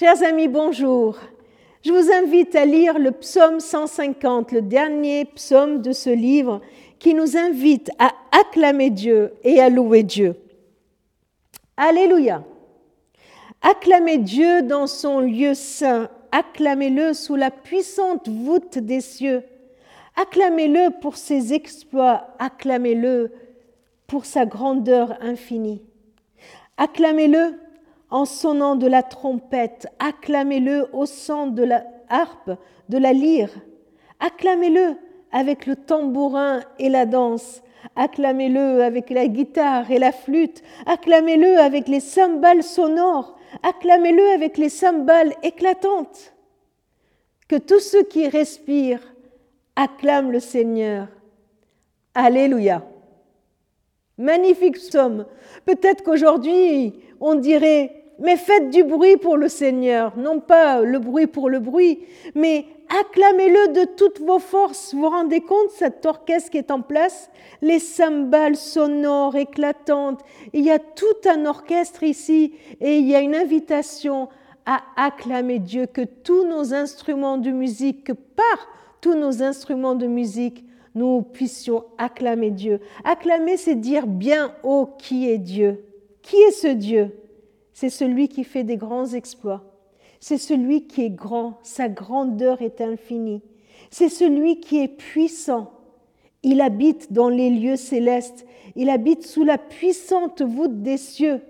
Chers amis, bonjour. Je vous invite à lire le psaume 150, le dernier psaume de ce livre, qui nous invite à acclamer Dieu et à louer Dieu. Alléluia. Acclamez Dieu dans son lieu saint, acclamez-le sous la puissante voûte des cieux, acclamez-le pour ses exploits, acclamez-le pour sa grandeur infinie. Acclamez-le en sonnant de la trompette, acclamez-le au son de la harpe, de la lyre, acclamez-le avec le tambourin et la danse, acclamez-le avec la guitare et la flûte, acclamez-le avec les cymbales sonores, acclamez-le avec les cymbales éclatantes. Que tous ceux qui respirent acclament le Seigneur. Alléluia. Magnifique somme. Peut-être qu'aujourd'hui, on dirait mais faites du bruit pour le Seigneur, non pas le bruit pour le bruit, mais acclamez-le de toutes vos forces. Vous vous rendez compte, cet orchestre qui est en place, les cymbales sonores, éclatantes, il y a tout un orchestre ici et il y a une invitation à acclamer Dieu, que tous nos instruments de musique, que par tous nos instruments de musique, nous puissions acclamer Dieu. Acclamer, c'est dire bien haut qui est Dieu? Qui est ce Dieu? C'est celui qui fait des grands exploits. C'est celui qui est grand, sa grandeur est infinie. C'est celui qui est puissant. Il habite dans les lieux célestes, il habite sous la puissante voûte des cieux.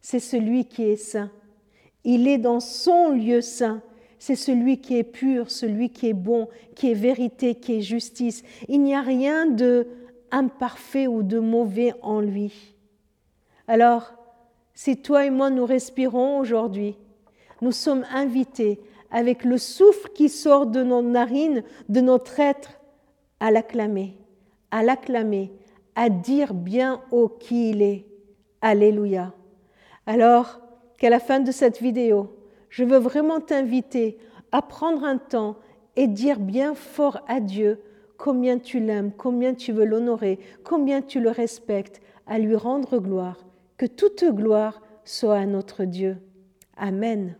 C'est celui qui est saint. Il est dans son lieu saint. C'est celui qui est pur, celui qui est bon, qui est vérité, qui est justice. Il n'y a rien de imparfait ou de mauvais en lui. Alors, si toi et moi nous respirons aujourd'hui, nous sommes invités avec le souffle qui sort de nos narines, de notre être, à l'acclamer, à l'acclamer, à dire bien haut qui il est. Alléluia. Alors qu'à la fin de cette vidéo, je veux vraiment t'inviter à prendre un temps et dire bien fort à Dieu combien tu l'aimes, combien tu veux l'honorer, combien tu le respectes, à lui rendre gloire que toute gloire soit à notre Dieu. Amen.